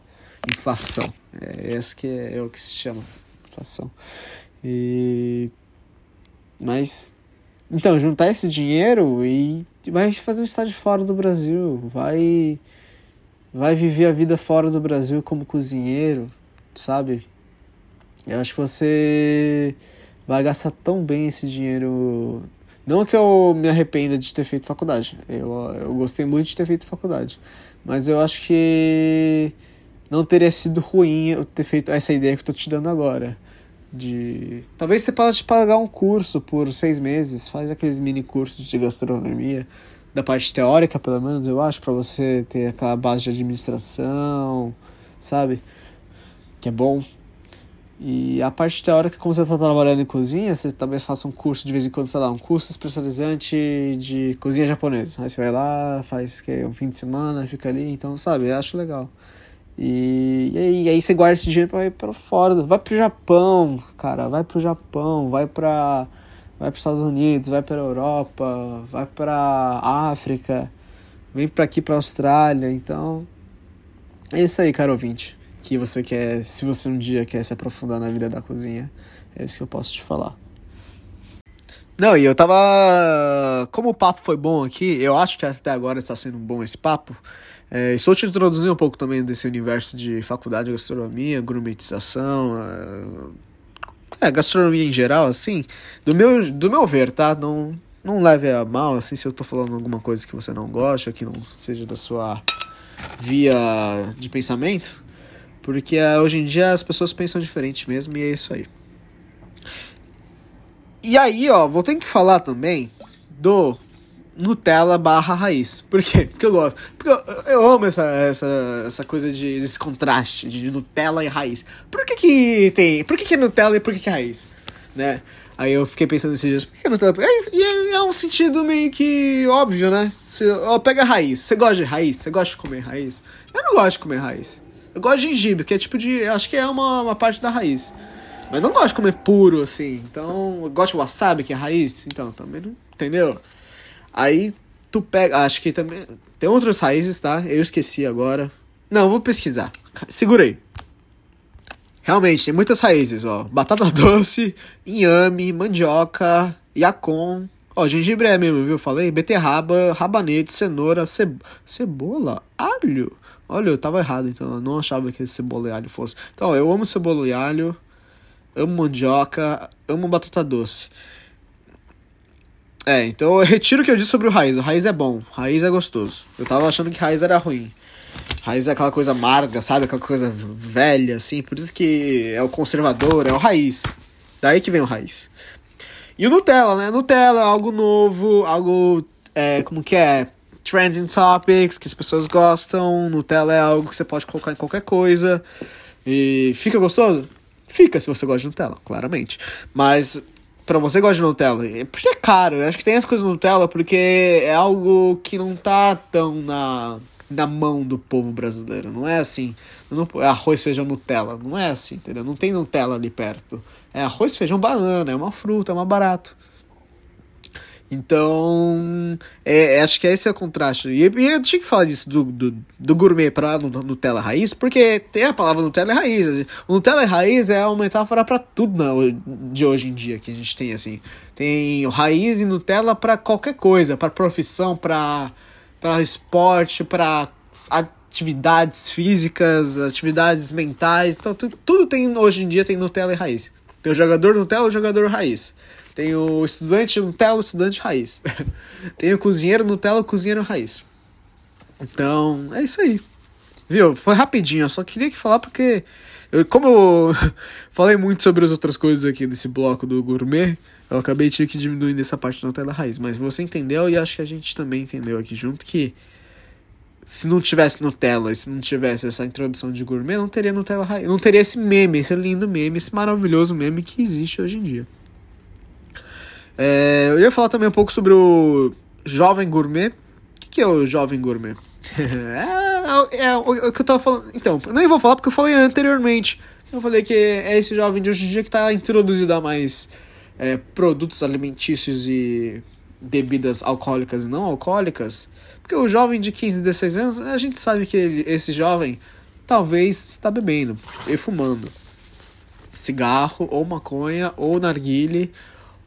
Inflação. É esse que é, é o que se chama. Inflação. E. Mas. Então, juntar esse dinheiro e vai fazer um estágio fora do Brasil. Vai. Vai viver a vida fora do Brasil como cozinheiro, sabe? Eu acho que você vai gastar tão bem esse dinheiro. Não que eu me arrependa de ter feito faculdade. Eu, eu gostei muito de ter feito faculdade. Mas eu acho que não teria sido ruim eu ter feito essa ideia que eu tô te dando agora. De. Talvez você pode pagar um curso por seis meses, faz aqueles mini cursos de gastronomia, da parte teórica, pelo menos, eu acho, para você ter aquela base de administração, sabe? Que é bom e a parte teórica, como você está trabalhando em cozinha, você também faça um curso de vez em quando, sei lá, um curso especializante de cozinha japonesa. Aí você vai lá, faz que um fim de semana, fica ali, então, sabe, eu acho legal. E, e, aí você guarda esse dinheiro pra ir pra fora. Vai pro Japão, cara. Vai pro Japão, vai pra. Vai pros Estados Unidos, vai pra Europa, vai pra África, vem pra aqui pra Austrália. Então. É isso aí, caro ouvinte. Que você quer. Se você um dia quer se aprofundar na vida da cozinha, é isso que eu posso te falar. Não, e eu tava. Como o papo foi bom aqui, eu acho que até agora está sendo bom esse papo. É, estou te introduzindo um pouco também desse universo de faculdade de gastronomia, gourmetização, é, gastronomia em geral, assim. Do meu, do meu ver, tá? Não, não leve a mal, assim, se eu tô falando alguma coisa que você não gosta, que não seja da sua via de pensamento. Porque uh, hoje em dia as pessoas pensam diferente mesmo e é isso aí. E aí, ó, vou ter que falar também do Nutella barra raiz. Por quê? Porque eu gosto. Porque eu, eu amo essa, essa, essa coisa de esse contraste de Nutella e raiz. Por que que tem... Por que que é Nutella e por que que é raiz? Né? Aí eu fiquei pensando nesses dias, por que Nutella? E é, é, um sentido meio que óbvio, né? Você ó, pega raiz. Você gosta de raiz? Você gosta de comer raiz? Eu não gosto de comer raiz. Eu gosto de gengibre, que é tipo de. Acho que é uma, uma parte da raiz. Mas não gosto de comer puro, assim. Então, eu gosto de wasabi, que é raiz. Então, também não. Entendeu? Aí tu pega. Acho que também. Tem outras raízes, tá? Eu esqueci agora. Não, vou pesquisar. Segurei. Realmente, tem muitas raízes, ó. Batata [laughs] doce, inhame, mandioca, yacon. Ó, gengibre é mesmo, viu? Falei beterraba, rabanete, cenoura, ce... cebola, alho. Olha, eu tava errado, então eu não achava que cebola e alho fosse. Então, eu amo cebola e alho, amo mandioca, amo batata doce. É, então eu retiro o que eu disse sobre o raiz. O raiz é bom, o raiz é gostoso. Eu tava achando que raiz era ruim. Raiz é aquela coisa amarga, sabe? Aquela coisa velha, assim. Por isso que é o conservador, é o raiz. Daí que vem o raiz. E o Nutella, né? Nutella é algo novo, algo. É, como que é? Trending topics que as pessoas gostam. Nutella é algo que você pode colocar em qualquer coisa. E fica gostoso? Fica se você gosta de Nutella, claramente. Mas para você gosta de Nutella? É porque é caro. Eu acho que tem as coisas Nutella porque é algo que não tá tão na, na mão do povo brasileiro. Não é assim. Não, é arroz, feijão, Nutella. Não é assim, entendeu? Não tem Nutella ali perto. É arroz, feijão, banana. É uma fruta, é mais barato. Então, é, é, acho que esse é o contraste. E, e eu tinha que falar disso do, do, do gourmet para Nutella raiz, porque tem a palavra Nutella raiz. Assim. O Nutella raiz é uma metáfora para tudo na, de hoje em dia que a gente tem assim. Tem raiz e Nutella para qualquer coisa, para profissão, para esporte, para atividades físicas, atividades mentais. Então, tudo, tudo tem hoje em dia tem Nutella e raiz. Tem o jogador Nutella e o jogador raiz. Tem o estudante Nutella, estudante raiz. Tem o cozinheiro Nutella, cozinheiro raiz. Então, é isso aí. Viu? Foi rapidinho, eu só queria que falar porque. Eu, como eu [laughs] falei muito sobre as outras coisas aqui desse bloco do gourmet, eu acabei tinha que diminuir nessa parte da Nutella raiz. Mas você entendeu e acho que a gente também entendeu aqui junto que se não tivesse Nutella e se não tivesse essa introdução de gourmet, não teria Nutella raiz. Não teria esse meme, esse lindo meme, esse maravilhoso meme que existe hoje em dia. É, eu ia falar também um pouco sobre o Jovem Gourmet. O que, que é o Jovem Gourmet? [laughs] é, é, é, o, que eu tava falando. Então, nem vou falar porque eu falei anteriormente. Eu falei que é esse jovem de hoje em dia que está introduzido a mais é, produtos alimentícios e bebidas alcoólicas e não alcoólicas. Porque o jovem de 15, 16 anos, a gente sabe que ele, esse jovem talvez está bebendo e fumando cigarro ou maconha ou narguile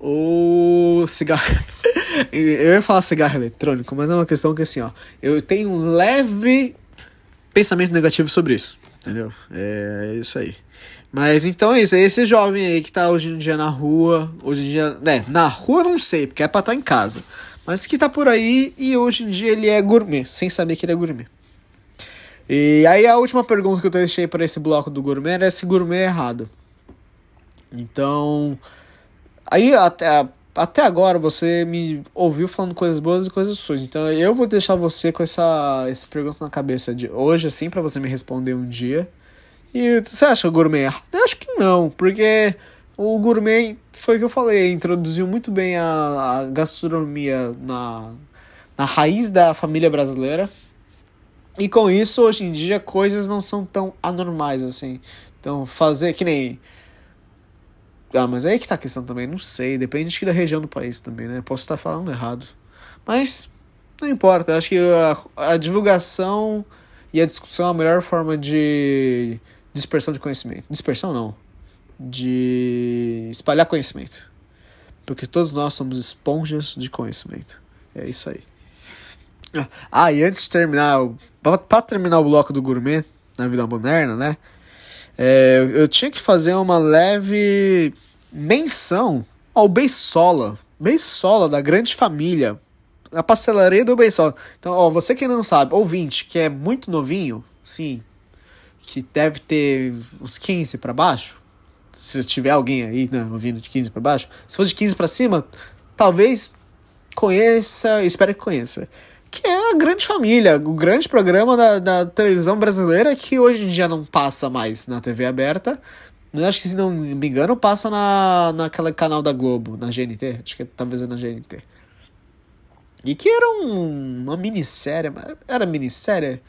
ou cigarro. [laughs] eu ia falar cigarro eletrônico, mas é uma questão que assim, ó. Eu tenho um leve pensamento negativo sobre isso. Entendeu? É isso aí. Mas então é isso, é esse jovem aí que tá hoje em dia na rua, hoje em dia, né, na rua não sei, porque é pra estar tá em casa, mas que tá por aí e hoje em dia ele é gourmet, sem saber que ele é gourmet. E aí a última pergunta que eu deixei para esse bloco do gourmet era se gourmet é errado. Então, Aí até, até agora você me ouviu falando coisas boas e coisas suas. Então eu vou deixar você com essa, essa pergunta na cabeça de hoje, assim, para você me responder um dia. E você acha gourmet? Eu acho que não, porque o gourmet foi o que eu falei, introduziu muito bem a, a gastronomia na, na raiz da família brasileira. E com isso, hoje em dia, coisas não são tão anormais assim. Então, fazer que nem. Ah, mas aí que tá a questão também, não sei. Depende da região do país também, né? Posso estar falando errado. Mas, não importa. Acho que a, a divulgação e a discussão é a melhor forma de dispersão de conhecimento. Dispersão não. De espalhar conhecimento. Porque todos nós somos esponjas de conhecimento. É isso aí. Ah, e antes de terminar, para terminar o bloco do gourmet na vida moderna, né? É, eu tinha que fazer uma leve menção ao Beisola. Beisola, da grande família. A pastelaria do Beisola. Então, ó, você que não sabe, ouvinte, que é muito novinho, sim, que deve ter uns 15 para baixo. Se tiver alguém aí né, ouvindo de 15 para baixo, se for de 15 para cima, talvez conheça, espero que conheça que é a grande família, o grande programa da, da televisão brasileira que hoje em dia não passa mais na TV aberta. Eu acho que, se não me engano, passa na, naquele canal da Globo, na GNT. Acho que talvez é na GNT. E que era um, uma minissérie. Era minissérie?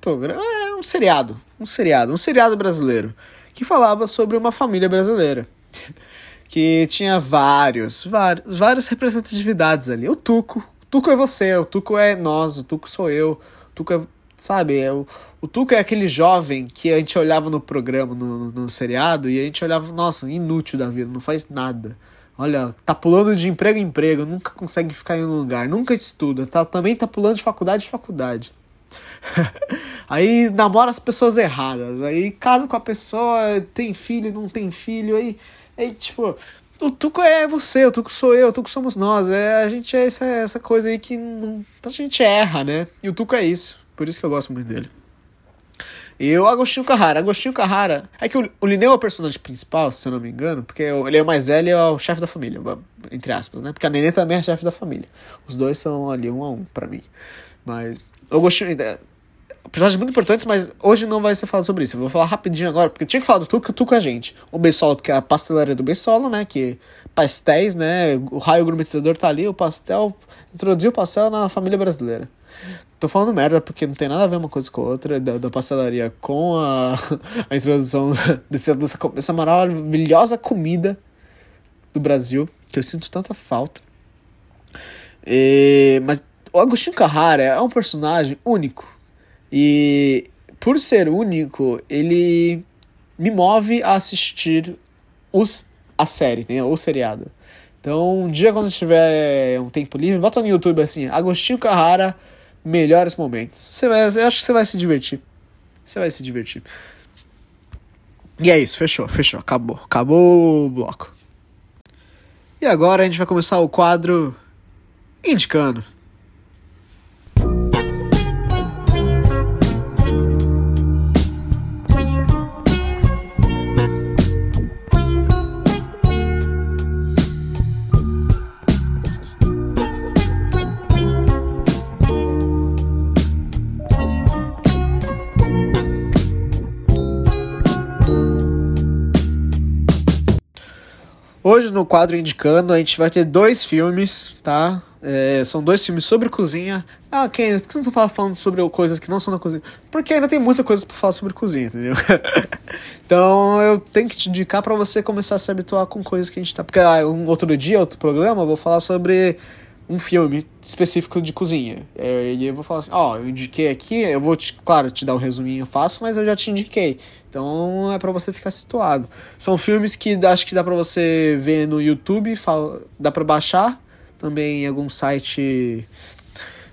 Programa, é um seriado. Um seriado. Um seriado brasileiro. Que falava sobre uma família brasileira. [laughs] Que tinha vários, vários, várias representatividades ali. O Tuco, Tuco é você, o Tuco é nós, o Tuco sou eu, o Tuco é. Sabe, é o, o Tuco é aquele jovem que a gente olhava no programa, no, no seriado, e a gente olhava, nossa, inútil da vida, não faz nada. Olha, tá pulando de emprego em emprego, nunca consegue ficar em um lugar, nunca estuda, tá, também tá pulando de faculdade em faculdade. [laughs] aí namora as pessoas erradas, aí casa com a pessoa, tem filho, não tem filho, aí, aí tipo, o Tuco é você, o Tuco sou eu, o Tuco somos nós. É, a gente é essa, essa coisa aí que não, a gente erra, né? E o Tuco é isso. Por isso que eu gosto muito dele. E o Agostinho Carrara. Agostinho Carrara. É que o, o é o personagem principal, se eu não me engano, porque ele é o mais velho e é o chefe da família, entre aspas, né? Porque a Nenê também é chefe da família. Os dois são ali um a um para mim. Mas o Agostinho personagens muito importantes, mas hoje não vai ser falado sobre isso. Eu vou falar rapidinho agora, porque tinha que falar do Tuco, o Tuco é a gente. O Beisola, porque é a pastelaria do Beisola, né? Que pastéis, né? O raio gourmetizador tá ali, o pastel. Introduziu o pastel na família brasileira. Tô falando merda porque não tem nada a ver uma coisa com a outra da, da pastelaria com a, [laughs] a introdução [laughs] desse, dessa, dessa maravilhosa comida do Brasil, que eu sinto tanta falta. E, mas o Agostinho Carrara é um personagem único e por ser único, ele me move a assistir os, a série, né? O seriado. Então, um dia quando tiver um tempo livre, bota no YouTube assim, Agostinho Carrara, melhores momentos. Você vai, eu acho que você vai se divertir. Você vai se divertir. E é isso, fechou, fechou, acabou. Acabou o bloco. E agora a gente vai começar o quadro indicando. No quadro Indicando a gente vai ter dois filmes, tá? É, são dois filmes sobre cozinha. Ah, quem? Por que você não tá falando sobre coisas que não são da cozinha? Porque ainda tem muita coisa para falar sobre cozinha, entendeu? [laughs] então eu tenho que te indicar para você começar a se habituar com coisas que a gente tá. Porque ah, um outro dia, outro programa, eu vou falar sobre um filme específico de cozinha. É, e eu vou falar assim, ó, oh, eu indiquei aqui, eu vou, te, claro, te dar um resuminho fácil, mas eu já te indiquei. Então é para você ficar situado. São filmes que acho que dá para você ver no YouTube, dá para baixar também em algum site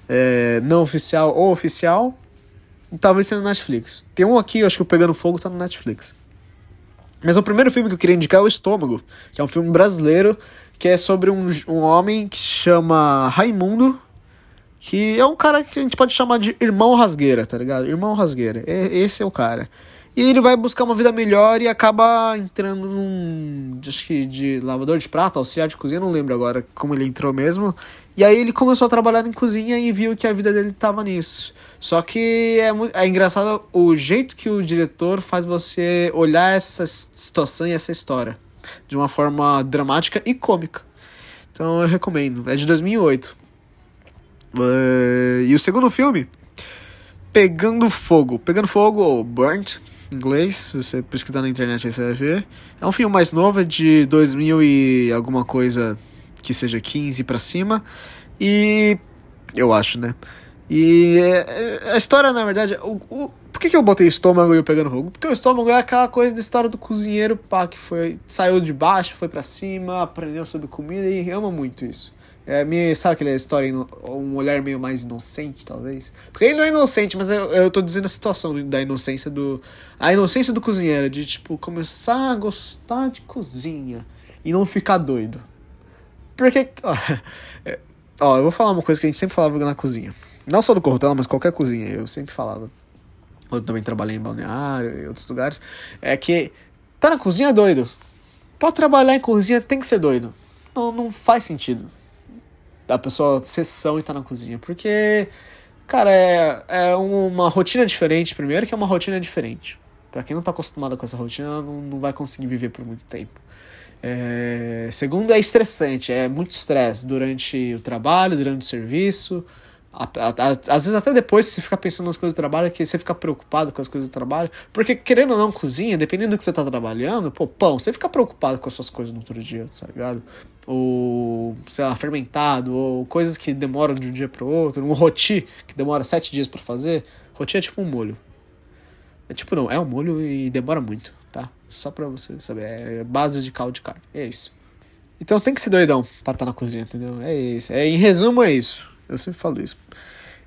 é, não oficial ou oficial. Talvez seja no Netflix. Tem um aqui, acho que o Pegando Fogo tá no Netflix. Mas o primeiro filme que eu queria indicar é O Estômago, que é um filme brasileiro que é sobre um, um homem que chama Raimundo, que é um cara que a gente pode chamar de irmão rasgueira, tá ligado? Irmão rasgueira. Esse é o cara. E ele vai buscar uma vida melhor e acaba entrando num. Acho que de lavador de prata, auxiliar de cozinha, não lembro agora como ele entrou mesmo. E aí ele começou a trabalhar em cozinha e viu que a vida dele tava nisso. Só que é, é engraçado o jeito que o diretor faz você olhar essa situação e essa história de uma forma dramática e cômica. Então eu recomendo. É de 2008. Uh, e o segundo filme Pegando Fogo. Pegando Fogo, ou Burnt, em inglês, se você pesquisar na internet aí você vai ver. É um filme mais novo, é de 2000 e alguma coisa que seja 15 para cima. E. Eu acho, né? E é, a história, na verdade, o, o, por que, que eu botei estômago e eu pegando fogo? Porque o estômago é aquela coisa da história do cozinheiro, pá, que foi, saiu de baixo, foi para cima, aprendeu sobre comida e ama muito isso. É, me, sabe aquela história, um olhar meio mais inocente, talvez? Porque ele não é inocente, mas eu, eu tô dizendo a situação da inocência do. A inocência do cozinheiro, de tipo, começar a gostar de cozinha e não ficar doido. Porque. Ó, [laughs] é, ó eu vou falar uma coisa que a gente sempre falava na cozinha. Não só do Cortella, mas qualquer cozinha, eu sempre falava. Eu também trabalhei em balneário e outros lugares. É que tá na cozinha é doido. Pra trabalhar em cozinha tem que ser doido. Não, não faz sentido. A pessoa sessão e tá na cozinha. Porque, cara, é, é uma rotina diferente. Primeiro que é uma rotina diferente. Pra quem não tá acostumado com essa rotina, não, não vai conseguir viver por muito tempo. É, segundo, é estressante. É muito estresse durante o trabalho, durante o serviço. Às vezes até depois você fica pensando nas coisas do trabalho, que você fica preocupado com as coisas do trabalho. Porque querendo ou não, cozinha, dependendo do que você tá trabalhando, pô, pão, você fica preocupado com as suas coisas no outro dia, tá ligado? Ou, sei lá, fermentado, ou coisas que demoram de um dia pro outro. Um roti, que demora sete dias para fazer. Roti é tipo um molho. É tipo, não, é um molho e demora muito, tá? Só pra você saber. É base de caldo de carne. É isso. Então tem que ser doidão pra estar tá na cozinha, entendeu? É isso. É, em resumo, é isso. Eu sempre falo isso.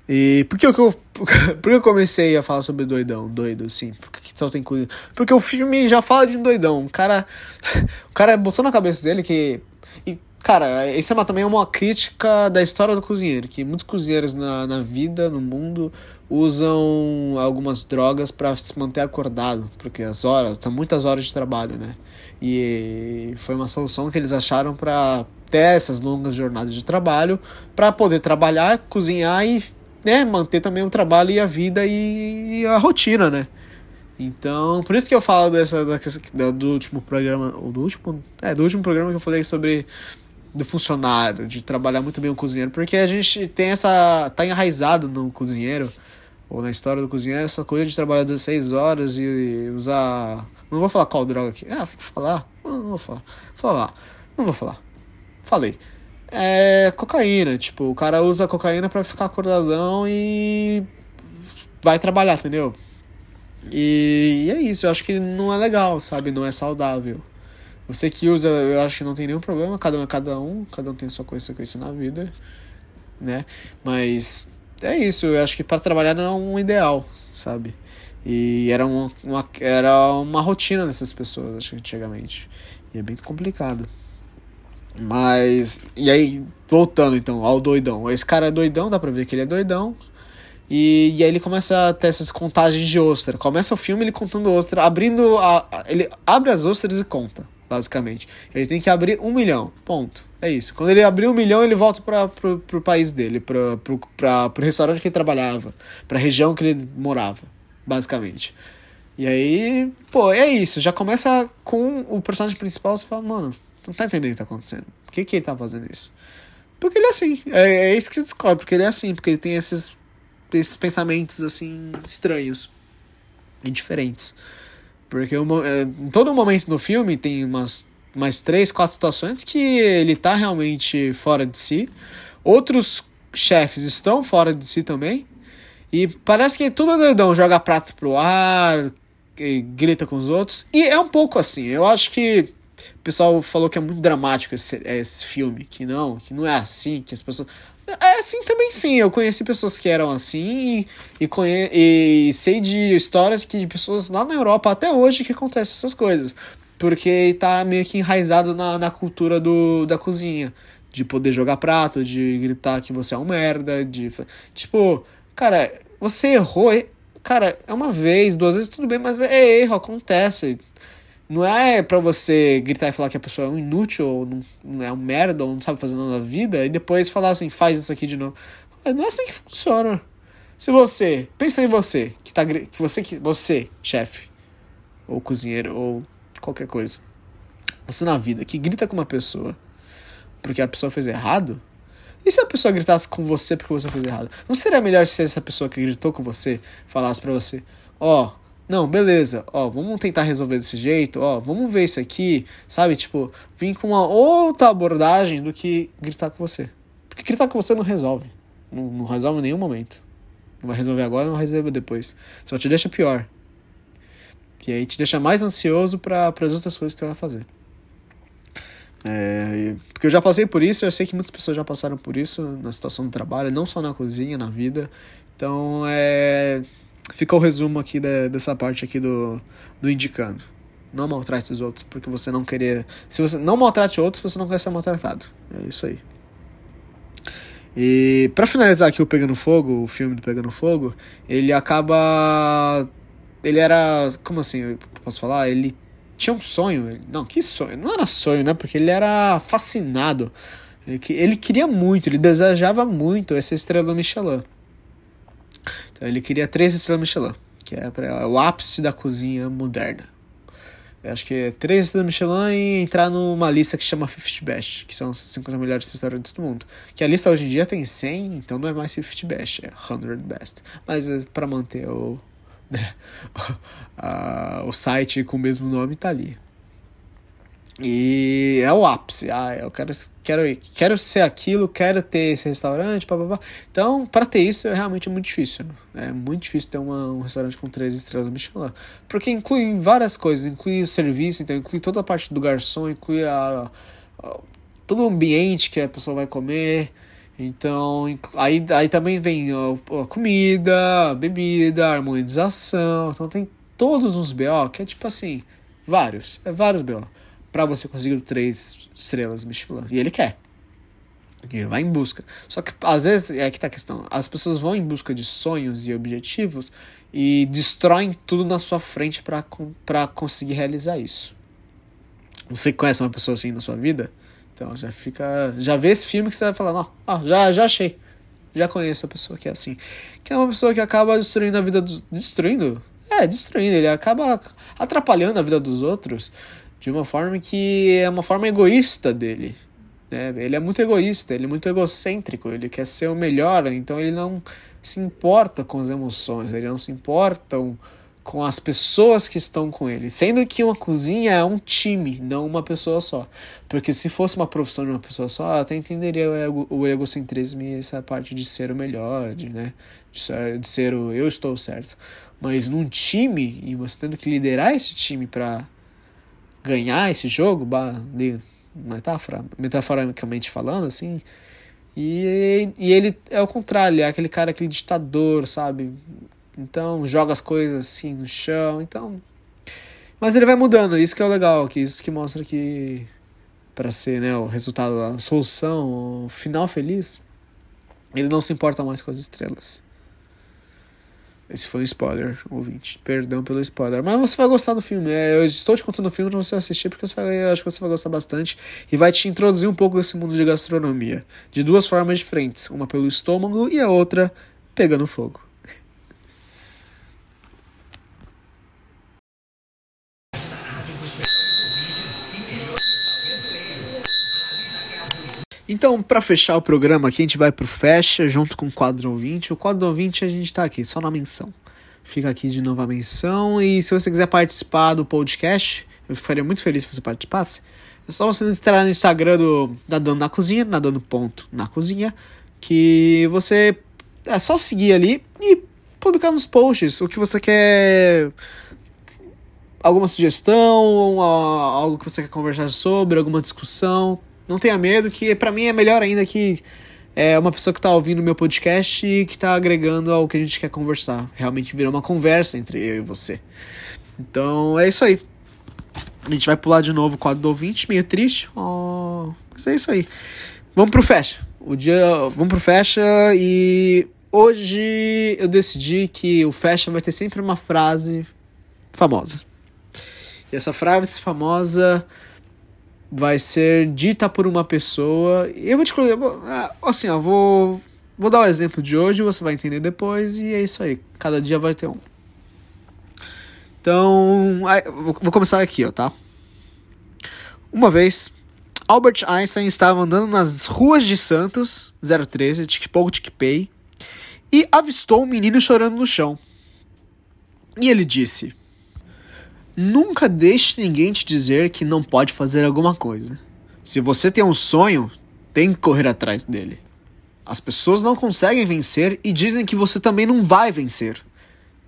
E por que, eu, [laughs] por que eu comecei a falar sobre doidão? Doido, sim. Por que só tem coisa? Porque o filme já fala de um doidão. O cara, [laughs] o cara botou na cabeça dele que. E, cara, isso é uma, também é uma crítica da história do cozinheiro. Que muitos cozinheiros na, na vida, no mundo, usam algumas drogas para se manter acordado. Porque as horas, são muitas horas de trabalho, né? E foi uma solução que eles acharam para ter essas longas jornadas de trabalho, para poder trabalhar, cozinhar e né, manter também o trabalho e a vida e, a rotina, né? Então, por isso que eu falo dessa da, do último programa, ou do último, é, do último programa que eu falei sobre do funcionário, de trabalhar muito bem o cozinheiro, porque a gente tem essa tá enraizado no cozinheiro ou na história do cozinheiro essa coisa de trabalhar 16 horas e, e usar não vou falar qual droga aqui. Ah, vou falar. Não, não vou falar. Vou falar. Não vou falar. Falei. É cocaína. Tipo, o cara usa cocaína para ficar acordadão e vai trabalhar, entendeu? E, e é isso. Eu acho que não é legal, sabe? Não é saudável. Você que usa, eu acho que não tem nenhum problema. Cada um é cada um. Cada um tem sua consequência na vida. Né? Mas é isso. Eu acho que para trabalhar não é um ideal, sabe? E era uma, uma, era uma rotina dessas pessoas, acho que antigamente. E é bem complicado. Mas. E aí, voltando então ao doidão. Esse cara é doidão, dá pra ver que ele é doidão. E, e aí ele começa a ter essas contagens de ostra. Começa o filme ele contando ostra, abrindo. A, ele abre as ostras e conta, basicamente. Ele tem que abrir um milhão. Ponto. É isso. Quando ele abrir um milhão, ele volta para pro, pro país dele, pra, pro, pra, pro restaurante que ele trabalhava, pra região que ele morava basicamente. E aí, pô, é isso. Já começa com o personagem principal, você fala, mano, não tá entendendo o que tá acontecendo. Por que, que ele tá fazendo isso? Porque ele é assim. É, é isso que você descobre, porque ele é assim, porque ele tem esses, esses pensamentos assim estranhos e diferentes. Porque é, em todo momento no filme tem umas mais três, quatro situações que ele tá realmente fora de si. Outros chefes estão fora de si também. E parece que tudo é doidão, joga prato pro ar, grita com os outros. E é um pouco assim. Eu acho que o pessoal falou que é muito dramático esse, esse filme, que não, que não é assim, que as pessoas. É assim também sim. Eu conheci pessoas que eram assim e, e, conhe... e sei de histórias que de pessoas lá na Europa até hoje que acontecem essas coisas. Porque tá meio que enraizado na, na cultura do, da cozinha. De poder jogar prato, de gritar que você é um merda, de. Tipo, cara, você errou, cara, é uma vez, duas vezes, tudo bem, mas é erro, acontece. Não é pra você gritar e falar que a pessoa é um inútil, ou não, é um merda, ou não sabe fazer nada na vida, e depois falar assim, faz isso aqui de novo. Não é assim que funciona. Se você, pensa em você, que tá que você que você, chefe, ou cozinheiro, ou qualquer coisa. Você na vida que grita com uma pessoa porque a pessoa fez errado, E se a pessoa gritasse com você porque você fez errado? Não seria melhor se essa pessoa que gritou com você falasse para você: Ó, oh, não, beleza, ó, vamos tentar resolver desse jeito, ó, vamos ver isso aqui, sabe? Tipo, vir com uma outra abordagem do que gritar com você. Porque gritar com você não resolve. Não, não resolve em nenhum momento. Não vai resolver agora, não vai resolver depois. Só te deixa pior. E aí te deixa mais ansioso para as outras coisas que você vai fazer. É, porque eu já passei por isso, eu sei que muitas pessoas já passaram por isso na situação do trabalho, não só na cozinha, na vida. Então, é, fica o resumo aqui de, dessa parte aqui do, do indicando. Não maltrate os outros, porque você não querer. Se você não maltrate outros, você não quer ser maltratado. É isso aí. E para finalizar aqui o Pegando Fogo, o filme do Pegando Fogo, ele acaba. Ele era. Como assim? Posso falar? Ele tinha um sonho. Não, que sonho? Não era sonho, né? Porque ele era fascinado. Ele, ele queria muito, ele desejava muito essa estrela Michelin. Então ele queria três estrelas Michelin, que é pra, o ápice da cozinha moderna. Eu acho que é três estrelas Michelin e entrar numa lista que chama 50 Best, que são os 50 melhores restaurantes do mundo. Que a lista hoje em dia tem 100, então não é mais 50 Best, é 100 Best. Mas é para manter o, [laughs] né? [laughs] o site com o mesmo nome tá ali. E é o ápice. Ah, eu quero, quero, quero ser aquilo, quero ter esse restaurante, papapá. Então, para ter isso, é realmente muito difícil. É muito difícil ter uma, um restaurante com três estrelas Michelin. Porque inclui várias coisas, inclui o serviço, então inclui toda a parte do garçom, inclui a, a todo o ambiente que a pessoa vai comer. Então, aí, aí também vem a, comida, a bebida, a harmonização. Então tem todos os BO, que é tipo assim, vários, é vários BO, para você conseguir três estrelas Michelin. E ele quer. Ele vai em busca. Só que às vezes é que tá a questão. As pessoas vão em busca de sonhos e objetivos e destroem tudo na sua frente para conseguir realizar isso. Você conhece uma pessoa assim na sua vida? Então já fica. Já vê esse filme que você vai falar, não, ah, já, já achei. Já conheço a pessoa que é assim. Que é uma pessoa que acaba destruindo a vida dos. Destruindo? É, destruindo. Ele acaba atrapalhando a vida dos outros de uma forma que é uma forma egoísta dele. Né? Ele é muito egoísta, ele é muito egocêntrico, ele quer ser o melhor, então ele não se importa com as emoções, ele não se importa com as pessoas que estão com ele. Sendo que uma cozinha é um time, não uma pessoa só. Porque se fosse uma profissão de uma pessoa só, até entenderia o, ego, o egocentrismo e essa parte de ser o melhor, de, né, de ser, de ser o eu estou certo. Mas num time, e você tendo que liderar esse time para ganhar esse jogo, metáfora, metaforicamente falando, assim, e, e ele é o contrário, é aquele cara, aquele ditador, sabe? Então joga as coisas assim no chão. Então. Mas ele vai mudando, isso que é o legal, que isso que mostra que para ser né, o resultado, a solução, o final feliz, ele não se importa mais com as estrelas. Esse foi um spoiler, ouvinte. Perdão pelo spoiler. Mas você vai gostar do filme. É, eu estou te contando o filme para você assistir porque vai, eu acho que você vai gostar bastante. E vai te introduzir um pouco desse mundo de gastronomia. De duas formas diferentes. Uma pelo estômago e a outra pegando fogo. Então, para fechar o programa aqui, a gente vai pro Fecha junto com o quadro ouvinte. O quadro ouvinte a gente tá aqui, só na menção. Fica aqui de novo a menção. E se você quiser participar do podcast, eu ficaria muito feliz se você participasse. É só você entrar no Instagram do Nadando na Cozinha, nadando ponto na cozinha, que você é só seguir ali e publicar nos posts o que você quer alguma sugestão, algo que você quer conversar sobre, alguma discussão, não tenha medo, que para mim é melhor ainda que é uma pessoa que tá ouvindo meu podcast e que tá agregando ao que a gente quer conversar. Realmente virou uma conversa entre eu e você. Então é isso aí. A gente vai pular de novo o quadro do ouvinte, meio triste. Oh, mas é isso aí. Vamos pro fecha. O dia. Vamos pro fecha e hoje eu decidi que o fecha vai ter sempre uma frase famosa. E essa frase famosa vai ser dita por uma pessoa. Eu vou te ah, assim, ó, vou vou dar o exemplo de hoje, você vai entender depois e é isso aí. Cada dia vai ter um. Então, vou começar aqui, ó, tá? Uma vez Albert Einstein estava andando nas ruas de Santos, 013, tic-pou, tic-pay, e avistou um menino chorando no chão. E ele disse: Nunca deixe ninguém te dizer que não pode fazer alguma coisa. Se você tem um sonho, tem que correr atrás dele. As pessoas não conseguem vencer e dizem que você também não vai vencer.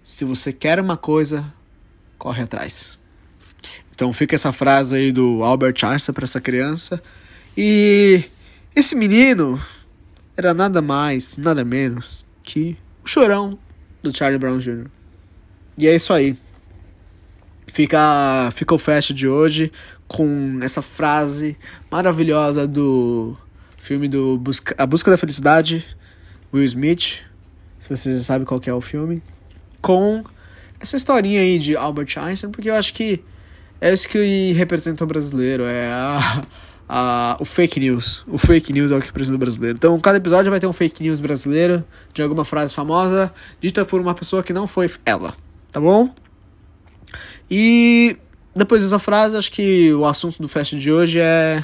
Se você quer uma coisa, corre atrás. Então fica essa frase aí do Albert Einstein para essa criança. E esse menino era nada mais, nada menos que o chorão do Charlie Brown Jr. E é isso aí. Fica, fica o fest de hoje com essa frase maravilhosa do filme do Busca, A Busca da Felicidade, Will Smith, se você já sabe qual é o filme, com essa historinha aí de Albert Einstein, porque eu acho que é isso que representa o brasileiro, é a, a, o fake news. O fake news é o que representa o brasileiro. Então, cada episódio vai ter um fake news brasileiro de alguma frase famosa, dita por uma pessoa que não foi ela, tá bom? E depois dessa frase, acho que o assunto do fest de hoje é,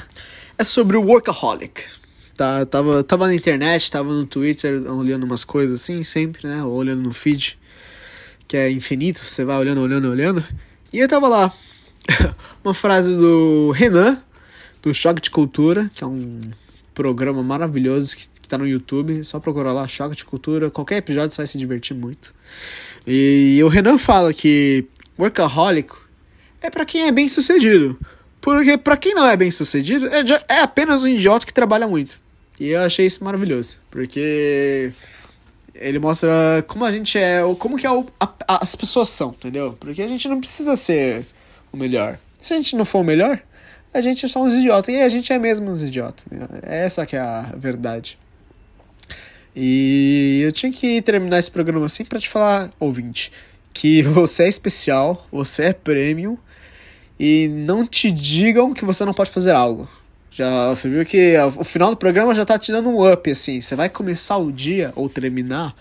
é sobre o workaholic. Tá, tava, tava na internet, tava no Twitter olhando umas coisas assim, sempre, né? Olhando no feed, que é infinito, você vai olhando, olhando, olhando. E eu tava lá, [laughs] uma frase do Renan, do Choque de Cultura, que é um programa maravilhoso que, que tá no YouTube. É só procurar lá, Choque de Cultura. Qualquer episódio você vai se divertir muito. E, e o Renan fala que workaholic é para quem é bem sucedido. Porque para quem não é bem sucedido, é, é apenas um idiota que trabalha muito. E eu achei isso maravilhoso. Porque ele mostra como a gente é, como que é o, a, as pessoas são, entendeu? Porque a gente não precisa ser o melhor. Se a gente não for o melhor, a gente é só uns idiotas. E a gente é mesmo uns idiotas. Né? Essa que é a verdade. E eu tinha que terminar esse programa assim para te falar, ouvinte, que você é especial, você é premium e não te digam que você não pode fazer algo. Já você viu que o final do programa já tá te dando um up assim. Você vai começar o dia ou terminar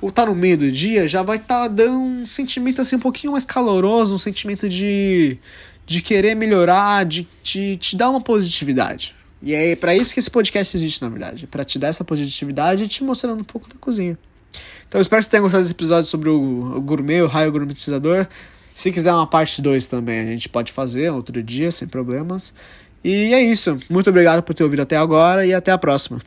ou tá no meio do dia, já vai estar tá dando um sentimento assim um pouquinho mais caloroso, um sentimento de, de querer melhorar, de, de te dar uma positividade. E é para isso que esse podcast existe, na verdade, para te dar essa positividade e te mostrando um pouco da cozinha. Então espero que você tenha gostado desse episódio sobre o, o gourmet, o raio gourmetizador. Se quiser uma parte 2 também, a gente pode fazer outro dia, sem problemas. E é isso. Muito obrigado por ter ouvido até agora e até a próxima.